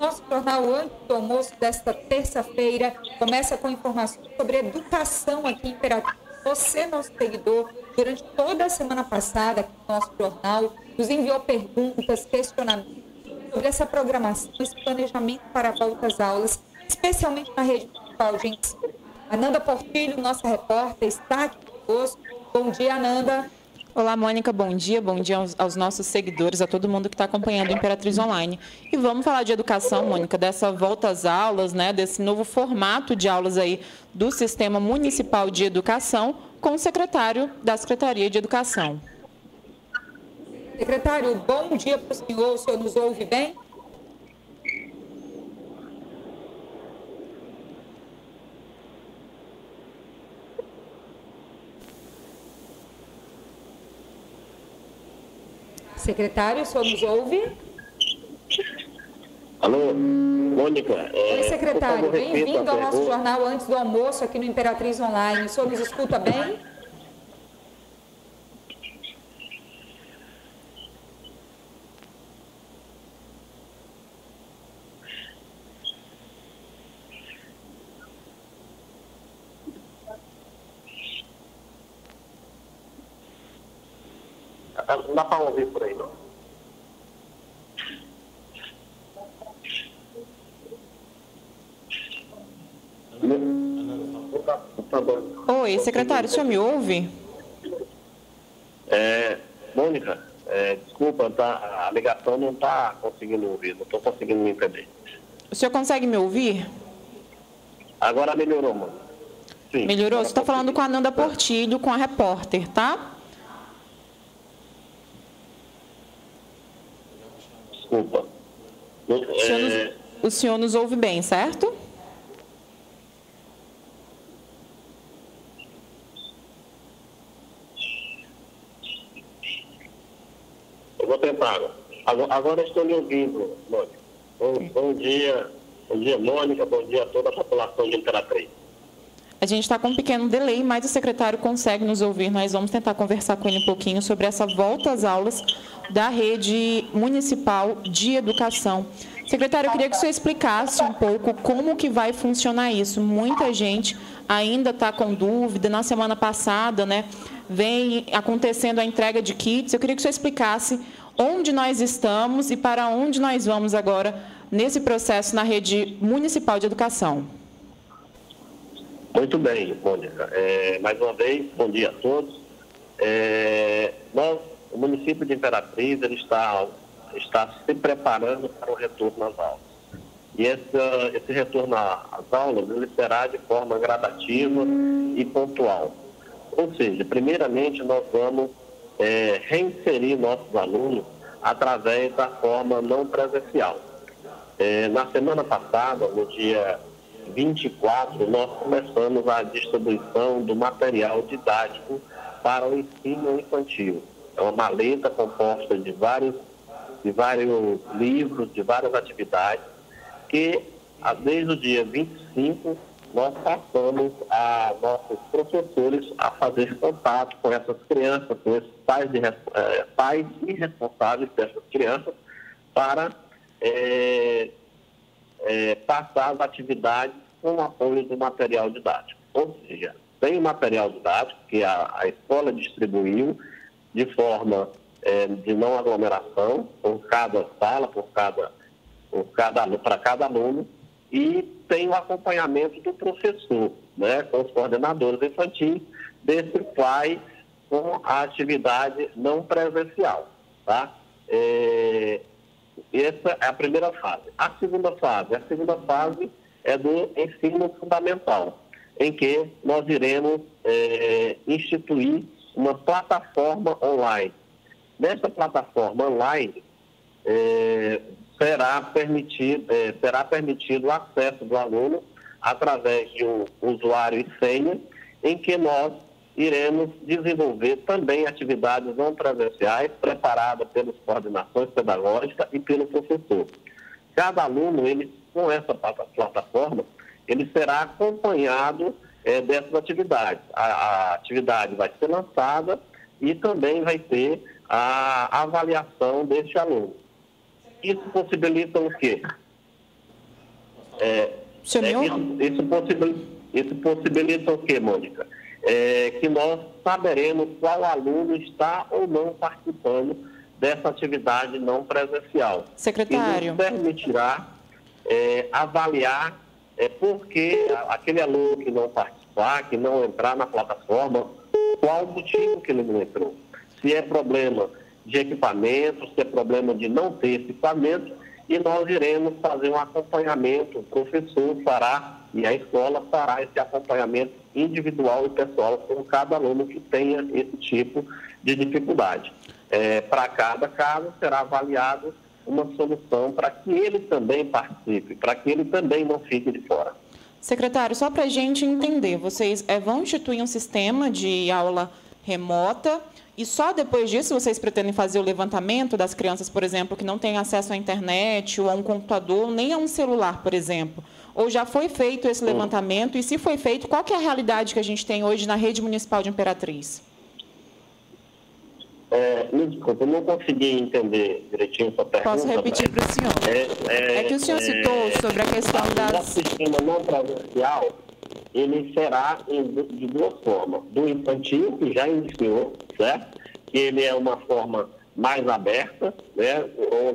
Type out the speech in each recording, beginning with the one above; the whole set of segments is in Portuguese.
Nosso jornal antes do almoço desta terça-feira começa com informações sobre educação aqui em Imperatriz. Você, nosso seguidor, durante toda a semana passada, nosso jornal, nos enviou perguntas, questionamentos sobre essa programação, esse planejamento para a volta às aulas, especialmente na rede municipal de ensino. Ananda Portilho, nossa repórter, está aqui conosco. Bom dia, Ananda. Olá, Mônica, bom dia. Bom dia aos, aos nossos seguidores, a todo mundo que está acompanhando o Imperatriz Online. E vamos falar de educação, Mônica, dessa volta às aulas, né, desse novo formato de aulas aí do Sistema Municipal de Educação, com o secretário da Secretaria de Educação. Secretário, bom dia para o senhor. O senhor nos ouve bem? Secretário, o senhor nos ouve? Alô, Mônica. É, Oi, secretário. Bem-vindo ao nosso jornal antes do almoço aqui no Imperatriz Online. O senhor nos escuta bem? Não dá para ouvir por aí, não. Oi, secretário, o senhor me ouve? É, Mônica, é, desculpa, tá, a ligação não está conseguindo ouvir, não estou conseguindo me entender. O senhor consegue me ouvir? Agora melhorou, mano. Sim, melhorou? Você está falando com a Ananda Portilho, com a repórter, tá? Desculpa. O senhor, nos, é. o senhor nos ouve bem, certo? Eu vou tentar. Agora, agora estou lhe ouvindo, Mônica. Bom, bom dia, bom dia, Mônica, bom dia a toda a população de Imperatriz. A gente está com um pequeno delay, mas o secretário consegue nos ouvir. Nós vamos tentar conversar com ele um pouquinho sobre essa volta às aulas da rede municipal de educação. Secretário, eu queria que o senhor explicasse um pouco como que vai funcionar isso. Muita gente ainda está com dúvida. Na semana passada, né, vem acontecendo a entrega de kits. Eu queria que o senhor explicasse onde nós estamos e para onde nós vamos agora nesse processo na rede municipal de educação. Muito bem, Mônica. É, mais uma vez, bom dia a todos. É, nós o município de Imperatriz ele está, está se preparando para o retorno às aulas. E esse, esse retorno às aulas ele será de forma gradativa e pontual. Ou seja, primeiramente nós vamos é, reinserir nossos alunos através da forma não presencial. É, na semana passada, no dia 24, nós começamos a distribuição do material didático para o ensino infantil. É uma maleta composta de vários, de vários livros, de várias atividades, que desde o dia 25 nós passamos a nossos professores a fazer contato com essas crianças, com esses pais, de, eh, pais e responsáveis dessas crianças, para é, é, passar as atividades com o apoio do material didático. Ou seja, tem o material didático que a, a escola distribuiu de forma é, de não aglomeração, por cada sala, por cada, por cada, para cada aluno, e tem o acompanhamento do professor, né, com os coordenadores infantis, desse pai com a atividade não presencial. Tá? É, essa é a primeira fase. A segunda fase, a segunda fase é do ensino fundamental, em que nós iremos é, instituir uma plataforma online. Nessa plataforma online, é, será, é, será permitido o acesso do aluno através de um usuário e senha, em que nós iremos desenvolver também atividades não presenciais preparadas pelas coordenações pedagógicas e pelo professor. Cada aluno, ele, com essa plataforma, ele será acompanhado é, dessas atividades. A, a, atividade vai ser lançada e também vai ter a avaliação deste aluno. Isso possibilita o quê? É, isso, isso, possibilita, isso possibilita o quê, Mônica? É, que nós saberemos qual aluno está ou não participando dessa atividade não presencial. Secretário. E nos permitirá é, avaliar é, por que aquele aluno que não participar, que não entrar na plataforma, qual o motivo que ele não entrou. Se é problema de equipamento, se é problema de não ter equipamento, e nós iremos fazer um acompanhamento, o professor fará e a escola fará esse acompanhamento individual e pessoal com cada aluno que tenha esse tipo de dificuldade. É, para cada caso será avaliado uma solução para que ele também participe, para que ele também não fique de fora. Secretário, só para a gente entender, vocês é, vão instituir um sistema de aula remota e só depois disso vocês pretendem fazer o levantamento das crianças, por exemplo, que não têm acesso à internet ou a um computador, nem a um celular, por exemplo? Ou já foi feito esse levantamento? E se foi feito, qual é a realidade que a gente tem hoje na rede municipal de Imperatriz? É, me desculpa, eu não consegui entender direitinho sua pergunta. Posso repetir para o senhor? É, é, é, que o senhor citou é, sobre a questão das... O sistema não presencial, ele será de duas formas. Do infantil, que já iniciou, certo? Que ele é uma forma mais aberta, né,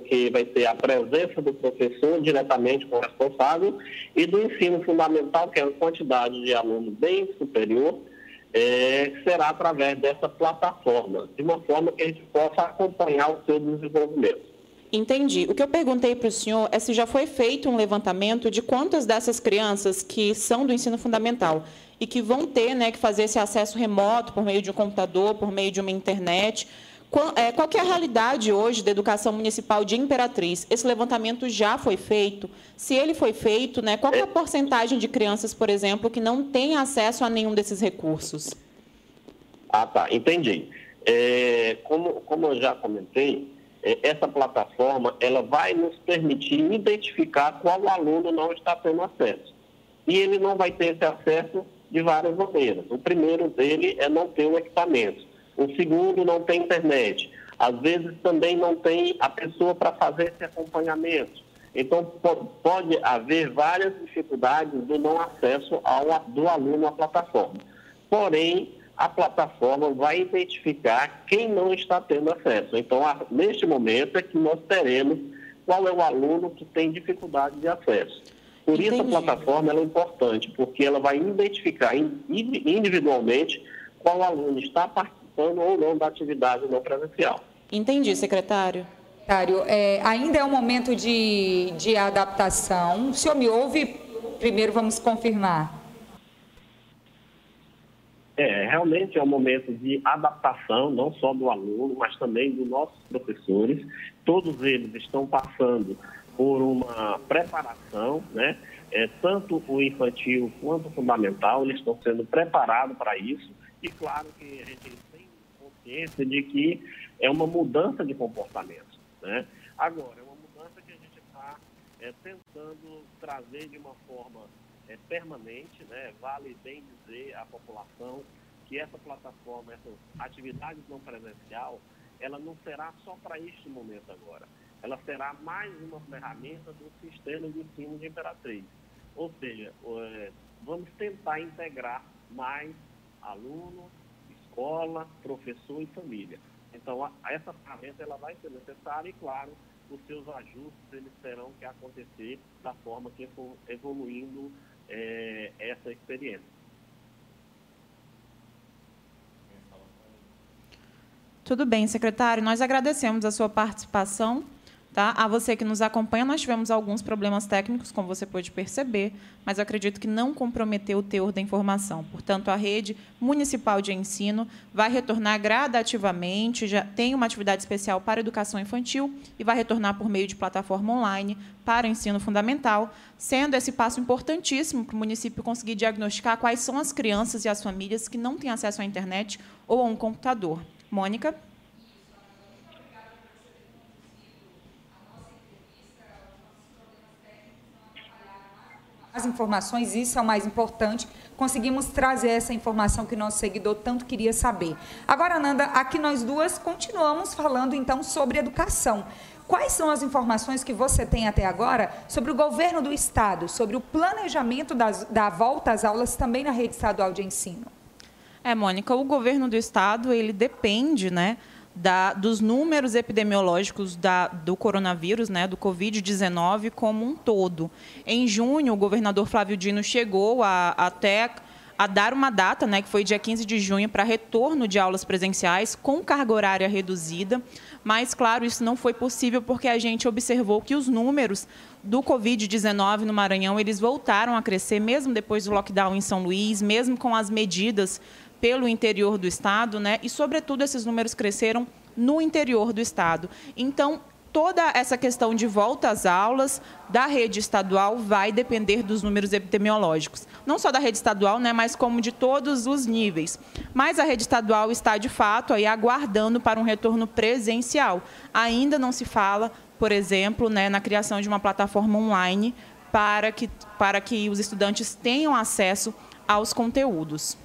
que vai ter a presença do professor diretamente com o responsável, e do ensino fundamental, que é uma quantidade de alunos bem superior, é, será através dessa plataforma, de uma forma que a gente possa acompanhar o seu desenvolvimento. Entendi. O que eu perguntei para o senhor é se já foi feito um levantamento de quantas dessas crianças que são do ensino fundamental e que vão ter né, que fazer esse acesso remoto por meio de um computador, por meio de uma internet, é, qual é a realidade hoje da educação municipal de Imperatriz? Esse levantamento já foi feito? Se ele foi feito, né, qual é a porcentagem de crianças, por exemplo, que não têm acesso a nenhum desses recursos? Ah, tá, entendi. É, como, como eu já comentei, é, essa plataforma ela vai nos permitir identificar qual aluno não está tendo acesso. E ele não vai ter esse acesso de várias maneiras. O primeiro dele é não ter o equipamento. O segundo não tem internet. Às vezes também não tem a pessoa para fazer esse acompanhamento. Então, pode haver várias dificuldades do não acesso ao, do aluno à plataforma. Porém, a plataforma vai identificar quem não está tendo acesso. Então, neste momento é que nós teremos qual é o aluno que tem dificuldade de acesso. Por Entendi. isso, a plataforma é importante, porque ela vai identificar individualmente qual aluno está participando participando ou não da atividade não presencial. Entendi, secretário. Secretário, é, ainda é um momento de, de adaptação. O senhor me ouve? Primeiro vamos confirmar. É, realmente é um momento de adaptação, não só do aluno, mas também dos nossos professores. Todos eles estão passando por uma preparação, né? É, tanto o infantil quanto o fundamental, eles estão sendo preparados para isso. E claro que a gente consciência de que é uma mudança de comportamento. Né? Agora, é uma mudança que a gente está é, tentando trazer de uma forma é, permanente, né? vale bem dizer à população que essa plataforma, essa atividade não presencial, ela não será só para este momento agora. Ela será mais uma ferramenta do sistema de ensino de Imperatriz. Ou seja, é, vamos tentar integrar mais alunos, escola, professor e família. Então, a, essa ferramenta ela vai ser necessária e, claro, os seus ajustes eles terão que acontecer da forma que for evoluindo é, essa experiência. Tudo bem, secretário. Nós agradecemos a sua participação. Tá? A você que nos acompanha, nós tivemos alguns problemas técnicos, como você pôde perceber, mas acredito que não comprometeu o teor da informação. Portanto, a rede municipal de ensino vai retornar gradativamente, já tem uma atividade especial para educação infantil e vai retornar por meio de plataforma online para o ensino fundamental, sendo esse passo importantíssimo para o município conseguir diagnosticar quais são as crianças e as famílias que não têm acesso à internet ou a um computador. Mônica? As informações, isso é o mais importante. Conseguimos trazer essa informação que nosso seguidor tanto queria saber. Agora, Nanda, aqui nós duas continuamos falando então sobre educação. quais são as informações que você tem até agora sobre o governo do Estado, sobre o planejamento das, da volta às aulas também na rede estadual de ensino? É, Mônica, o governo do Estado, ele depende, né, da, dos números epidemiológicos da, do coronavírus, né, do Covid-19 como um todo. Em junho, o governador Flávio Dino chegou a, até a dar uma data, né, que foi dia 15 de junho, para retorno de aulas presenciais com carga horária reduzida. Mas, claro, isso não foi possível porque a gente observou que os números do Covid-19 no Maranhão, eles voltaram a crescer, mesmo depois do lockdown em São Luís, mesmo com as medidas pelo interior do estado, né? E, sobretudo, esses números cresceram no interior do estado. Então, toda essa questão de volta às aulas da rede estadual vai depender dos números epidemiológicos. Não só da rede estadual, né, mas como de todos os níveis. Mas a rede estadual está, de fato, aí aguardando para um retorno presencial. Ainda não se fala, por exemplo, né, na criação de uma plataforma online para que, para que os estudantes tenham acesso aos conteúdos.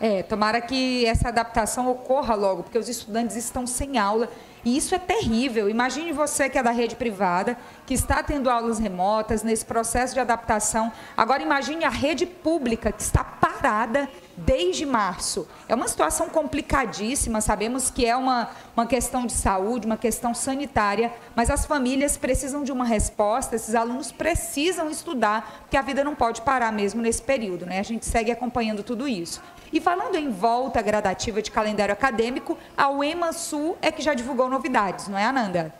É, tomara que essa adaptação ocorra logo, porque os estudantes estão sem aula e isso é terrível. Imagine você que é da rede privada, que está tendo aulas remotas nesse processo de adaptação. Agora imagine a rede pública que está parada desde março. É uma situação complicadíssima, sabemos que é uma, uma questão de saúde, uma questão sanitária, mas as famílias precisam de uma resposta, esses alunos precisam estudar, porque a vida não pode parar mesmo nesse período, né? A gente segue acompanhando tudo isso. E falando em volta gradativa de calendário acadêmico, a UEMA Sul é que já divulgou novidades, não é, Ananda?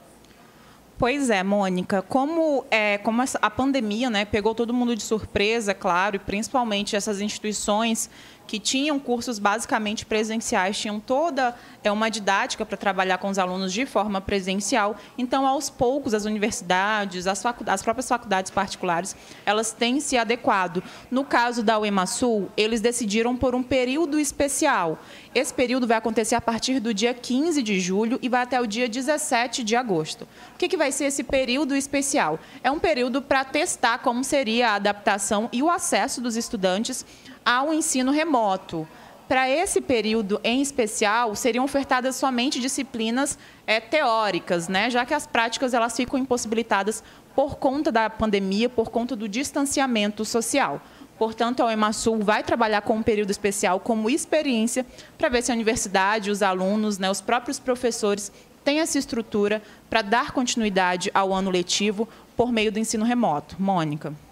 Pois é, Mônica. Como, é, como a pandemia né, pegou todo mundo de surpresa, claro, e principalmente essas instituições que tinham cursos basicamente presenciais, tinham toda é, uma didática para trabalhar com os alunos de forma presencial. Então, aos poucos, as universidades, as, as próprias faculdades particulares, elas têm se adequado. No caso da UEMASUL, eles decidiram por um período especial. Esse período vai acontecer a partir do dia 15 de julho e vai até o dia 17 de agosto. O que, que vai ser esse período especial? É um período para testar como seria a adaptação e o acesso dos estudantes ao ensino remoto. Para esse período em especial, seriam ofertadas somente disciplinas é, teóricas, né? já que as práticas elas ficam impossibilitadas por conta da pandemia, por conta do distanciamento social. Portanto, a Emasul vai trabalhar com um período especial como experiência para ver se a universidade, os alunos, né, os próprios professores têm essa estrutura para dar continuidade ao ano letivo por meio do ensino remoto. Mônica.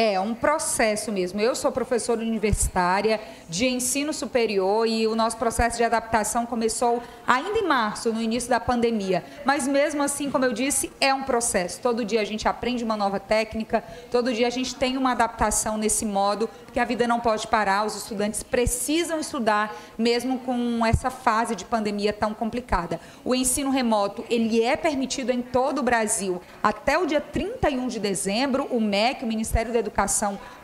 É, um processo mesmo. Eu sou professora universitária de ensino superior e o nosso processo de adaptação começou ainda em março, no início da pandemia. Mas mesmo assim, como eu disse, é um processo. Todo dia a gente aprende uma nova técnica, todo dia a gente tem uma adaptação nesse modo, porque a vida não pode parar, os estudantes precisam estudar mesmo com essa fase de pandemia tão complicada. O ensino remoto, ele é permitido em todo o Brasil até o dia 31 de dezembro, o MEC, o Ministério da Educação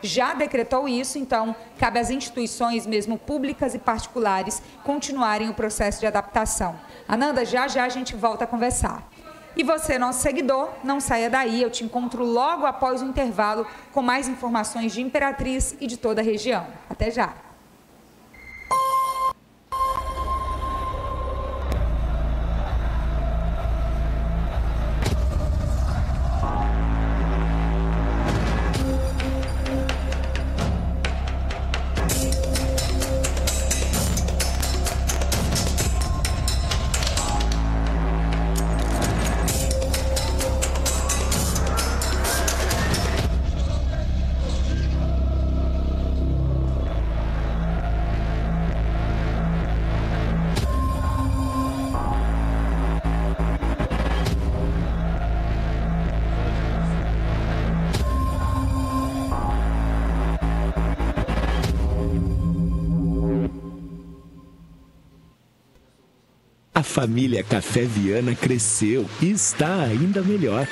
já decretou isso, então cabe às instituições, mesmo públicas e particulares, continuarem o processo de adaptação. Ananda, já já a gente volta a conversar. E você, nosso seguidor, não saia daí, eu te encontro logo após o intervalo com mais informações de Imperatriz e de toda a região. Até já! Família Café Viana cresceu e está ainda melhor.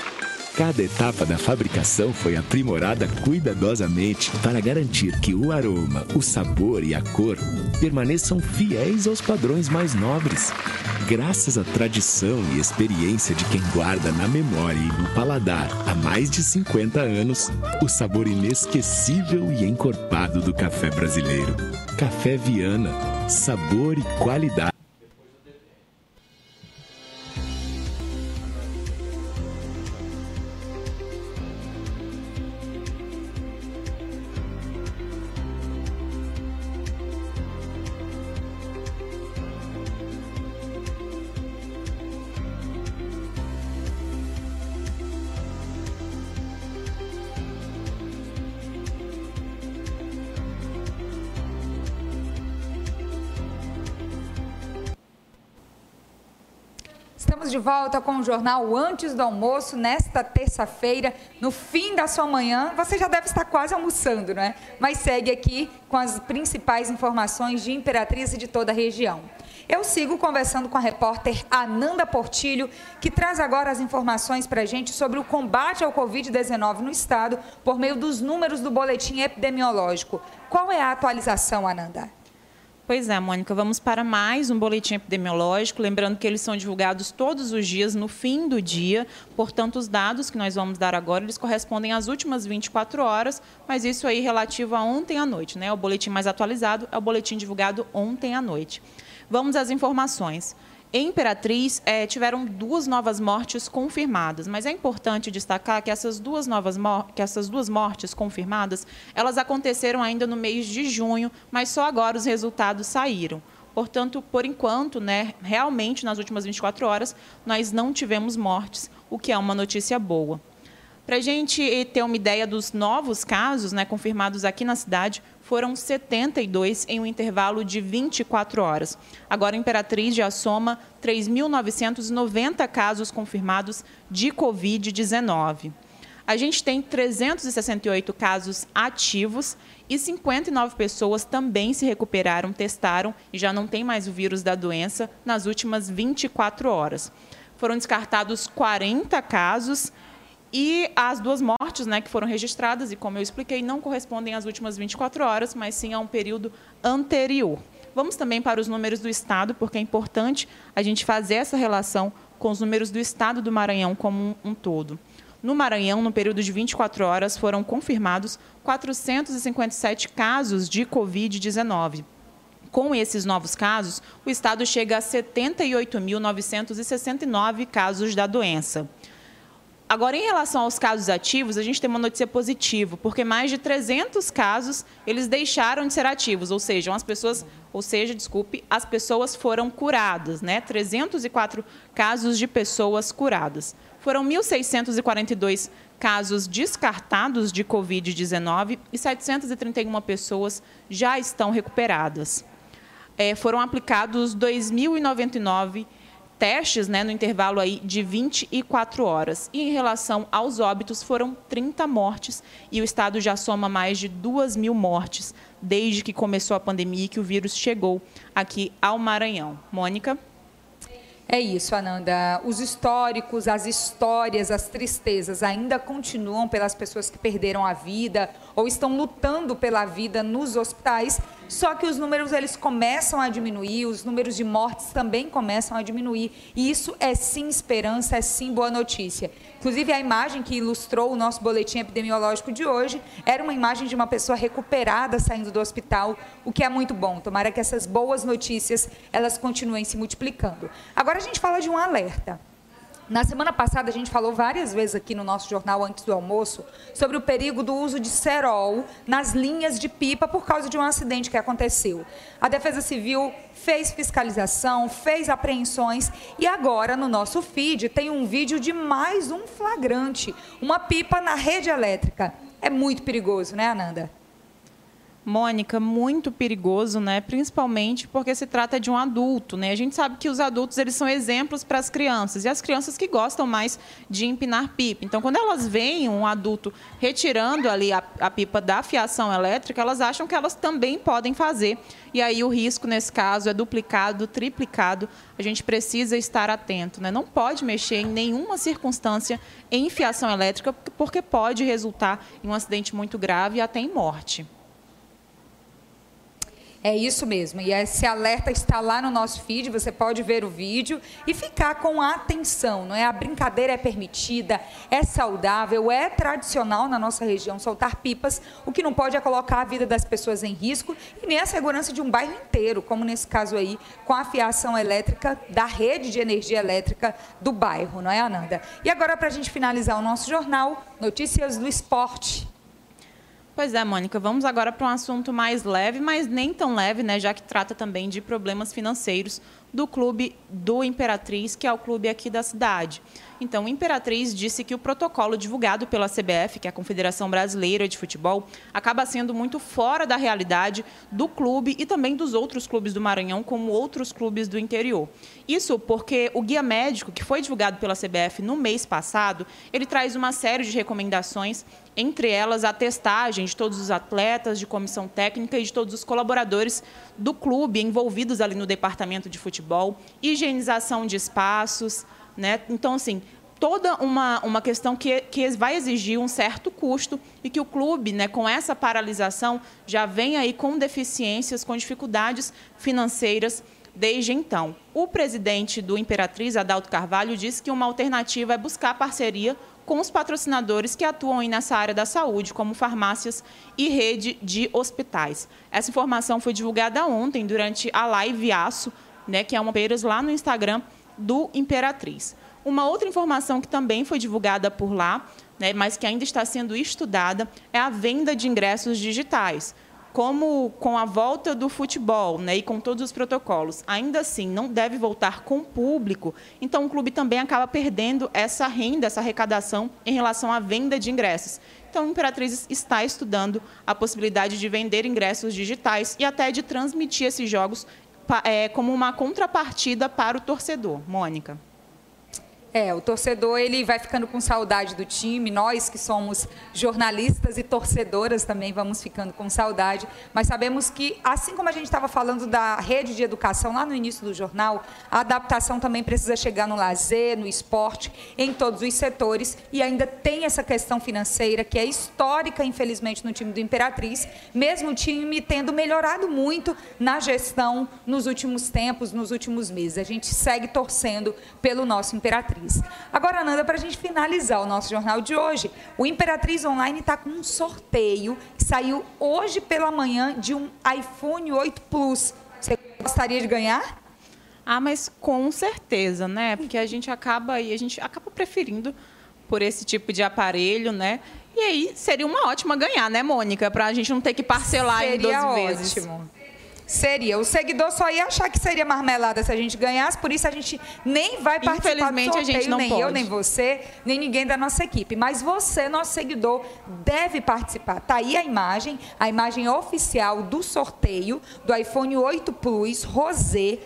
Cada etapa da fabricação foi aprimorada cuidadosamente para garantir que o aroma, o sabor e a cor permaneçam fiéis aos padrões mais nobres. Graças à tradição e experiência de quem guarda na memória e no paladar há mais de 50 anos, o sabor inesquecível e encorpado do café brasileiro. Café Viana, sabor e qualidade. De volta com o jornal Antes do Almoço, nesta terça-feira, no fim da sua manhã. Você já deve estar quase almoçando, né? Mas segue aqui com as principais informações de Imperatriz e de toda a região. Eu sigo conversando com a repórter Ananda Portilho, que traz agora as informações para a gente sobre o combate ao Covid-19 no estado por meio dos números do boletim epidemiológico. Qual é a atualização, Ananda? Pois é, Mônica, vamos para mais um boletim epidemiológico. Lembrando que eles são divulgados todos os dias no fim do dia. Portanto, os dados que nós vamos dar agora, eles correspondem às últimas 24 horas, mas isso aí relativo a ontem à noite, né? O boletim mais atualizado é o boletim divulgado ontem à noite. Vamos às informações. Em Imperatriz, é, tiveram duas novas mortes confirmadas, mas é importante destacar que essas duas novas que essas duas mortes confirmadas, elas aconteceram ainda no mês de junho, mas só agora os resultados saíram. Portanto, por enquanto, né, realmente nas últimas 24 horas, nós não tivemos mortes, o que é uma notícia boa. Para a gente ter uma ideia dos novos casos né, confirmados aqui na cidade, foram 72 em um intervalo de 24 horas. Agora, a Imperatriz já soma 3.990 casos confirmados de Covid-19. A gente tem 368 casos ativos e 59 pessoas também se recuperaram, testaram e já não tem mais o vírus da doença nas últimas 24 horas. Foram descartados 40 casos e as duas mortes né, que foram registradas, e como eu expliquei, não correspondem às últimas 24 horas, mas sim a um período anterior. Vamos também para os números do Estado, porque é importante a gente fazer essa relação com os números do Estado do Maranhão como um, um todo. No Maranhão, no período de 24 horas, foram confirmados 457 casos de Covid-19. Com esses novos casos, o Estado chega a 78.969 casos da doença. Agora, em relação aos casos ativos, a gente tem uma notícia positiva, porque mais de 300 casos eles deixaram de ser ativos, ou seja, as pessoas, ou seja, desculpe, as pessoas foram curadas, né? 304 casos de pessoas curadas. Foram 1.642 casos descartados de Covid-19 e 731 pessoas já estão recuperadas. É, foram aplicados 2.099 testes né, no intervalo aí de 24 horas. E em relação aos óbitos, foram 30 mortes e o estado já soma mais de 2 mil mortes desde que começou a pandemia e que o vírus chegou aqui ao Maranhão. Mônica? É isso, Ananda. Os históricos, as histórias, as tristezas ainda continuam pelas pessoas que perderam a vida ou estão lutando pela vida nos hospitais. Só que os números eles começam a diminuir, os números de mortes também começam a diminuir. E isso é sim esperança, é sim boa notícia. Inclusive, a imagem que ilustrou o nosso boletim epidemiológico de hoje era uma imagem de uma pessoa recuperada saindo do hospital, o que é muito bom. Tomara que essas boas notícias elas continuem se multiplicando. Agora a gente fala de um alerta. Na semana passada, a gente falou várias vezes aqui no nosso jornal antes do almoço sobre o perigo do uso de cerol nas linhas de pipa por causa de um acidente que aconteceu. A Defesa Civil fez fiscalização, fez apreensões e agora no nosso feed tem um vídeo de mais um flagrante, uma pipa na rede elétrica. É muito perigoso, né, Ananda? Mônica, muito perigoso, né? Principalmente porque se trata de um adulto, né? A gente sabe que os adultos eles são exemplos para as crianças e as crianças que gostam mais de empinar pipa. Então, quando elas veem um adulto retirando ali a, a pipa da fiação elétrica, elas acham que elas também podem fazer. E aí o risco nesse caso é duplicado, triplicado. A gente precisa estar atento, né? Não pode mexer em nenhuma circunstância em fiação elétrica porque pode resultar em um acidente muito grave e até em morte. É isso mesmo. E esse alerta está lá no nosso feed, você pode ver o vídeo e ficar com atenção, não é? A brincadeira é permitida, é saudável, é tradicional na nossa região soltar pipas. O que não pode é colocar a vida das pessoas em risco e nem a segurança de um bairro inteiro, como nesse caso aí, com a fiação elétrica da rede de energia elétrica do bairro, não é, Ananda? E agora, para a gente finalizar o nosso jornal, notícias do esporte. Pois é, Mônica, vamos agora para um assunto mais leve, mas nem tão leve, né, já que trata também de problemas financeiros do clube do Imperatriz, que é o clube aqui da cidade. Então, o Imperatriz disse que o protocolo divulgado pela CBF, que é a Confederação Brasileira de Futebol, acaba sendo muito fora da realidade do clube e também dos outros clubes do Maranhão, como outros clubes do interior. Isso porque o guia médico, que foi divulgado pela CBF no mês passado, ele traz uma série de recomendações, entre elas a testagem de todos os atletas, de comissão técnica e de todos os colaboradores do clube envolvidos ali no departamento de futebol, higienização de espaços, né? Então, assim, toda uma, uma questão que, que vai exigir um certo custo e que o clube, né, com essa paralisação, já vem aí com deficiências, com dificuldades financeiras desde então. O presidente do Imperatriz, Adalto Carvalho, disse que uma alternativa é buscar parceria com os patrocinadores que atuam nessa área da saúde, como farmácias e rede de hospitais. Essa informação foi divulgada ontem durante a live Aço, né, que é uma Peiras lá no Instagram do Imperatriz. Uma outra informação que também foi divulgada por lá, né, mas que ainda está sendo estudada, é a venda de ingressos digitais. Como com a volta do futebol né, e com todos os protocolos, ainda assim não deve voltar com público, então o clube também acaba perdendo essa renda, essa arrecadação em relação à venda de ingressos. Então, a Imperatriz está estudando a possibilidade de vender ingressos digitais e até de transmitir esses jogos é, como uma contrapartida para o torcedor. Mônica. É, o torcedor ele vai ficando com saudade do time, nós que somos jornalistas e torcedoras também vamos ficando com saudade, mas sabemos que, assim como a gente estava falando da rede de educação lá no início do jornal, a adaptação também precisa chegar no lazer, no esporte, em todos os setores, e ainda tem essa questão financeira que é histórica, infelizmente, no time do Imperatriz, mesmo o time tendo melhorado muito na gestão nos últimos tempos, nos últimos meses. A gente segue torcendo pelo nosso Imperatriz. Agora, Nanda, para a gente finalizar o nosso jornal de hoje, o Imperatriz Online está com um sorteio que saiu hoje pela manhã de um iPhone 8 Plus. Você gostaria de ganhar? Ah, mas com certeza, né? Porque a gente acaba e a gente acaba preferindo por esse tipo de aparelho, né? E aí seria uma ótima ganhar, né, Mônica? Para a gente não ter que parcelar seria em 12 vezes. Ótimo. Seria. O seguidor só ia achar que seria marmelada se a gente ganhasse, por isso a gente nem vai participar do sorteio, a gente não nem pode. eu, nem você, nem ninguém da nossa equipe. Mas você, nosso seguidor, deve participar. Tá aí a imagem, a imagem oficial do sorteio do iPhone 8 Plus Rosé,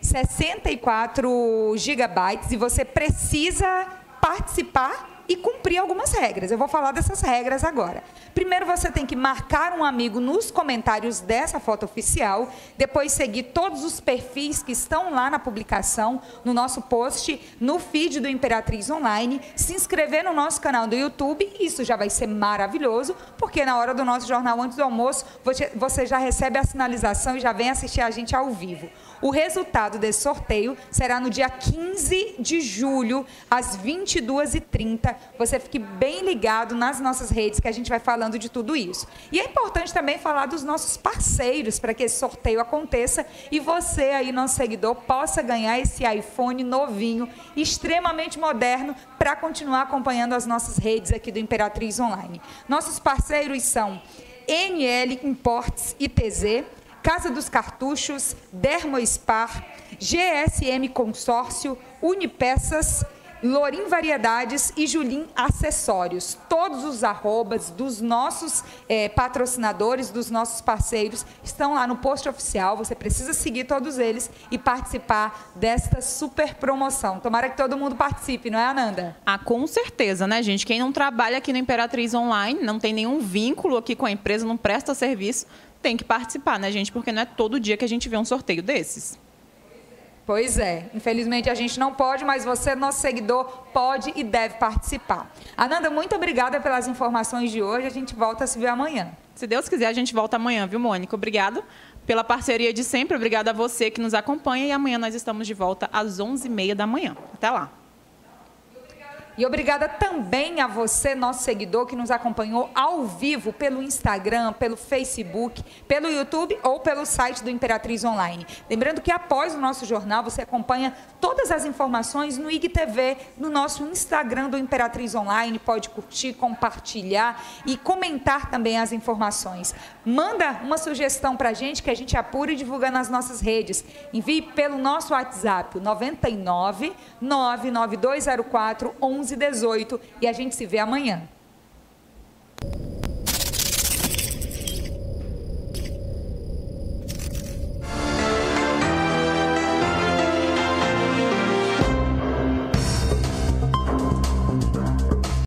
64 gigabytes, e você precisa participar e cumprir algumas regras. Eu vou falar dessas regras agora. Primeiro, você tem que marcar um amigo nos comentários dessa foto oficial, depois seguir todos os perfis que estão lá na publicação, no nosso post, no feed do Imperatriz Online, se inscrever no nosso canal do YouTube, isso já vai ser maravilhoso, porque na hora do nosso jornal antes do almoço, você já recebe a sinalização e já vem assistir a gente ao vivo. O resultado desse sorteio será no dia 15 de julho, às 22h30. Você fique bem ligado nas nossas redes, que a gente vai falando de tudo isso. E é importante também falar dos nossos parceiros para que esse sorteio aconteça e você aí, nosso seguidor, possa ganhar esse iPhone novinho, extremamente moderno, para continuar acompanhando as nossas redes aqui do Imperatriz Online. Nossos parceiros são NL Imports ITZ, Casa dos Cartuchos, Dermospar, GSM Consórcio, Unipeças, Lorim Variedades e Julim Acessórios. Todos os arrobas dos nossos é, patrocinadores, dos nossos parceiros, estão lá no post oficial. Você precisa seguir todos eles e participar desta super promoção. Tomara que todo mundo participe, não é, Ananda? Ah, com certeza, né, gente? Quem não trabalha aqui no Imperatriz Online, não tem nenhum vínculo aqui com a empresa, não presta serviço, tem que participar, né, gente? Porque não é todo dia que a gente vê um sorteio desses. Pois é, infelizmente a gente não pode, mas você, nosso seguidor, pode e deve participar. Ananda, muito obrigada pelas informações de hoje. A gente volta a se ver amanhã. Se Deus quiser, a gente volta amanhã, viu, Mônica? Obrigada pela parceria de sempre. Obrigada a você que nos acompanha. E amanhã nós estamos de volta às 11h30 da manhã. Até lá. E obrigada também a você, nosso seguidor, que nos acompanhou ao vivo pelo Instagram, pelo Facebook, pelo YouTube ou pelo site do Imperatriz Online. Lembrando que após o nosso jornal, você acompanha todas as informações no IGTV, no nosso Instagram do Imperatriz Online. Pode curtir, compartilhar e comentar também as informações. Manda uma sugestão para a gente que a gente apura e divulga nas nossas redes. Envie pelo nosso WhatsApp, 99 99204 1118 e a gente se vê amanhã.